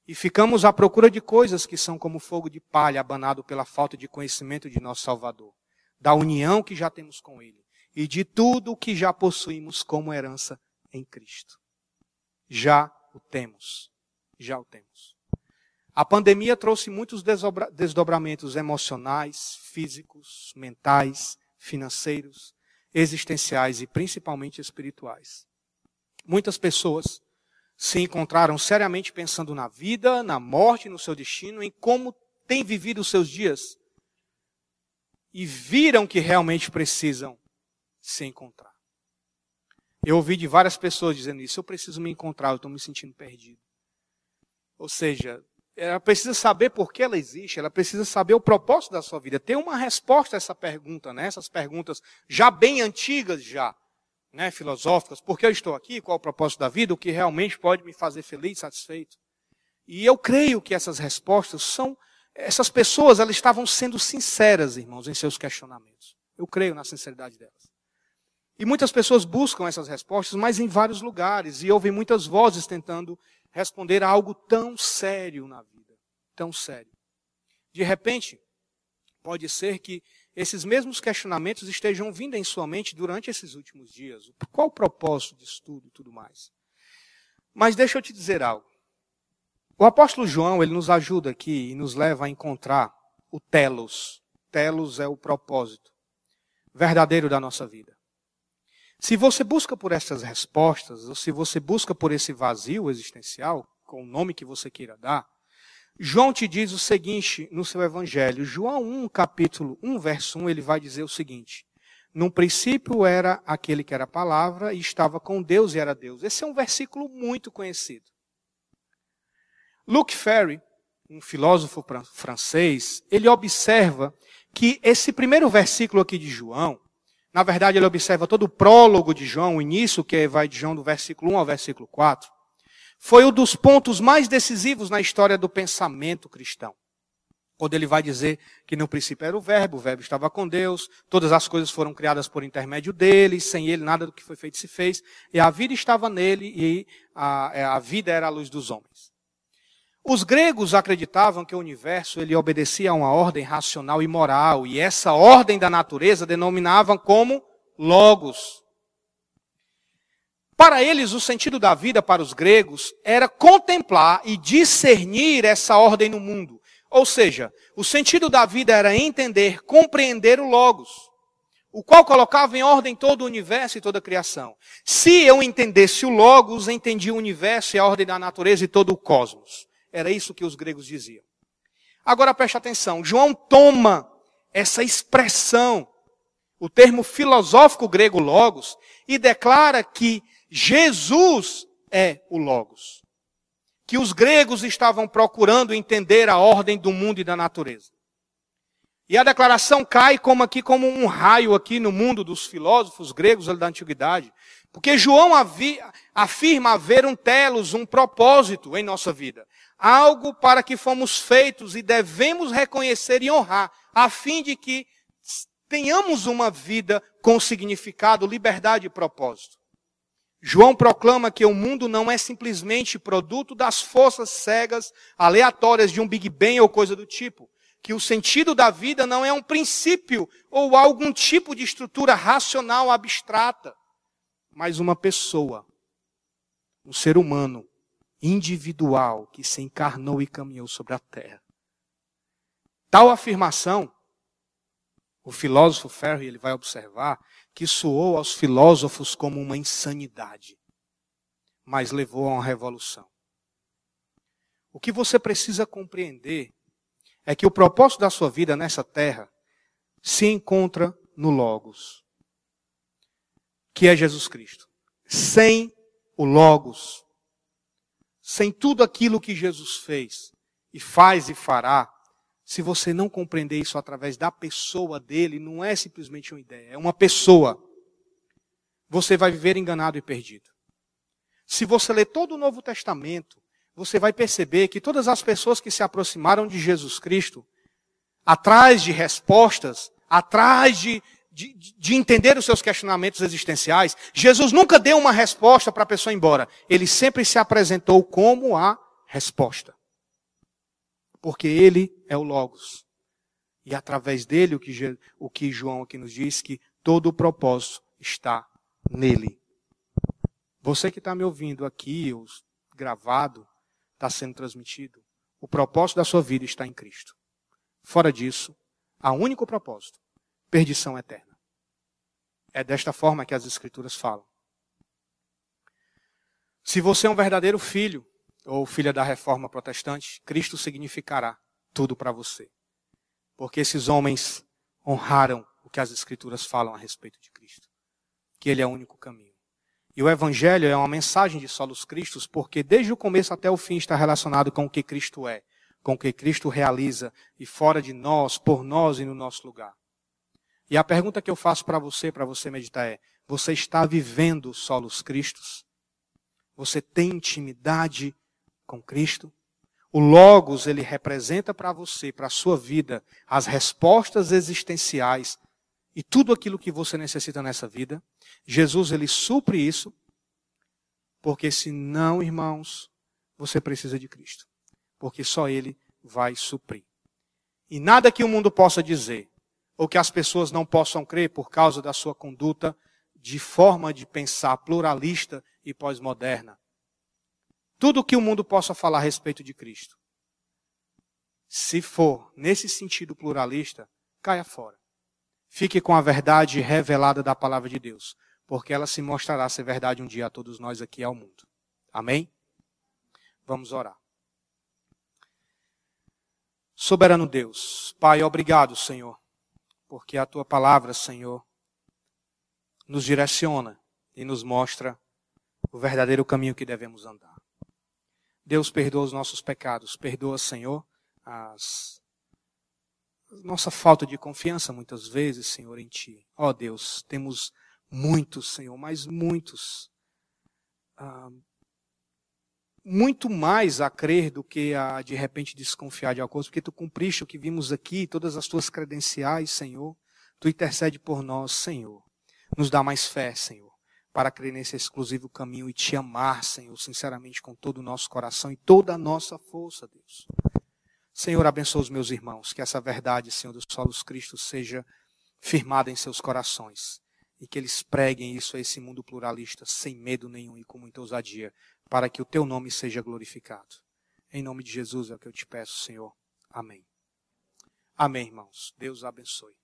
e ficamos à procura de coisas que são como fogo de palha abanado pela falta de conhecimento de nosso Salvador, da união que já temos com Ele e de tudo o que já possuímos como herança em Cristo. Já o temos. Já o temos. A pandemia trouxe muitos desdobramentos emocionais, físicos, mentais, financeiros, existenciais e principalmente espirituais. Muitas pessoas se encontraram seriamente pensando na vida, na morte, no seu destino, em como têm vivido os seus dias e viram que realmente precisam se encontrar. Eu ouvi de várias pessoas dizendo isso. Eu preciso me encontrar, eu estou me sentindo perdido. Ou seja, ela precisa saber por que ela existe, ela precisa saber o propósito da sua vida. Tem uma resposta a essa pergunta, né? Essas perguntas já bem antigas já, né? Filosóficas. Por que eu estou aqui? Qual o propósito da vida? O que realmente pode me fazer feliz, satisfeito? E eu creio que essas respostas são, essas pessoas, elas estavam sendo sinceras, irmãos, em seus questionamentos. Eu creio na sinceridade delas. E muitas pessoas buscam essas respostas, mas em vários lugares, e ouvem muitas vozes tentando responder a algo tão sério na vida, tão sério. De repente, pode ser que esses mesmos questionamentos estejam vindo em sua mente durante esses últimos dias. Qual o propósito disso tudo e tudo mais? Mas deixa eu te dizer algo. O apóstolo João, ele nos ajuda aqui e nos leva a encontrar o telos. Telos é o propósito verdadeiro da nossa vida. Se você busca por essas respostas, ou se você busca por esse vazio existencial, com o nome que você queira dar, João te diz o seguinte no seu evangelho. João 1, capítulo 1, verso 1, ele vai dizer o seguinte: No princípio era aquele que era a palavra e estava com Deus e era Deus. Esse é um versículo muito conhecido. Luke Ferry, um filósofo francês, ele observa que esse primeiro versículo aqui de João, na verdade, ele observa todo o prólogo de João, o início, que vai de João do versículo 1 ao versículo 4. Foi um dos pontos mais decisivos na história do pensamento cristão. quando ele vai dizer que no princípio era o verbo, o verbo estava com Deus, todas as coisas foram criadas por intermédio dele, sem ele nada do que foi feito se fez, e a vida estava nele e a, a vida era a luz dos homens. Os gregos acreditavam que o universo ele obedecia a uma ordem racional e moral, e essa ordem da natureza denominavam como logos. Para eles, o sentido da vida para os gregos era contemplar e discernir essa ordem no mundo. Ou seja, o sentido da vida era entender, compreender o Logos, o qual colocava em ordem todo o universo e toda a criação. Se eu entendesse o Logos, entendi o universo e a ordem da natureza e todo o cosmos. Era isso que os gregos diziam. Agora preste atenção, João toma essa expressão, o termo filosófico grego Logos, e declara que Jesus é o Logos que os gregos estavam procurando entender a ordem do mundo e da natureza. E a declaração cai como aqui como um raio aqui no mundo dos filósofos gregos da antiguidade, porque João afirma haver um telos, um propósito em nossa vida, algo para que fomos feitos e devemos reconhecer e honrar, a fim de que tenhamos uma vida com significado, liberdade e propósito. João proclama que o mundo não é simplesmente produto das forças cegas, aleatórias de um Big Bang ou coisa do tipo. Que o sentido da vida não é um princípio ou algum tipo de estrutura racional abstrata, mas uma pessoa, um ser humano individual que se encarnou e caminhou sobre a terra. Tal afirmação, o filósofo Ferry ele vai observar que soou aos filósofos como uma insanidade, mas levou a uma revolução. O que você precisa compreender é que o propósito da sua vida nessa terra se encontra no Logos, que é Jesus Cristo. Sem o Logos, sem tudo aquilo que Jesus fez e faz e fará, se você não compreender isso através da pessoa dele, não é simplesmente uma ideia, é uma pessoa. Você vai viver enganado e perdido. Se você ler todo o Novo Testamento, você vai perceber que todas as pessoas que se aproximaram de Jesus Cristo, atrás de respostas, atrás de, de, de, entender os seus questionamentos existenciais, Jesus nunca deu uma resposta para a pessoa ir embora. Ele sempre se apresentou como a resposta porque ele é o Logos. E através dele, o que, o que João aqui nos diz, que todo o propósito está nele. Você que está me ouvindo aqui, ou gravado, está sendo transmitido, o propósito da sua vida está em Cristo. Fora disso, há um único propósito: perdição eterna. É desta forma que as Escrituras falam. Se você é um verdadeiro filho, ou filha da reforma protestante, Cristo significará tudo para você. Porque esses homens honraram o que as Escrituras falam a respeito de Cristo. Que Ele é o único caminho. E o Evangelho é uma mensagem de solos Cristos, porque desde o começo até o fim está relacionado com o que Cristo é, com o que Cristo realiza, e fora de nós, por nós e no nosso lugar. E a pergunta que eu faço para você, para você meditar é: você está vivendo solos Cristos? Você tem intimidade com Cristo. O Logos, ele representa para você, para a sua vida, as respostas existenciais e tudo aquilo que você necessita nessa vida. Jesus, ele supre isso, porque senão, irmãos, você precisa de Cristo. Porque só Ele vai suprir. E nada que o mundo possa dizer, ou que as pessoas não possam crer por causa da sua conduta de forma de pensar pluralista e pós-moderna, tudo o que o mundo possa falar a respeito de Cristo, se for nesse sentido pluralista, caia fora. Fique com a verdade revelada da palavra de Deus, porque ela se mostrará ser verdade um dia a todos nós aqui ao mundo. Amém? Vamos orar. Soberano Deus, Pai, obrigado, Senhor, porque a tua palavra, Senhor, nos direciona e nos mostra o verdadeiro caminho que devemos andar. Deus perdoa os nossos pecados. Perdoa, Senhor, as nossa falta de confiança muitas vezes, Senhor, em Ti. Ó oh, Deus, temos muitos, Senhor, mas muitos. Ah, muito mais a crer do que a de repente desconfiar de alguma coisa, porque tu cumpriste o que vimos aqui, todas as tuas credenciais, Senhor. Tu intercede por nós, Senhor. Nos dá mais fé, Senhor, para crer nesse exclusivo caminho e te amar, Senhor, sinceramente com todo o nosso coração e toda a nossa força, Deus. Senhor, abençoa os meus irmãos, que essa verdade, Senhor, dos solos Cristo seja firmada em seus corações e que eles preguem isso a esse mundo pluralista sem medo nenhum e com muita ousadia, para que o teu nome seja glorificado. Em nome de Jesus é o que eu te peço, Senhor. Amém. Amém, irmãos. Deus abençoe.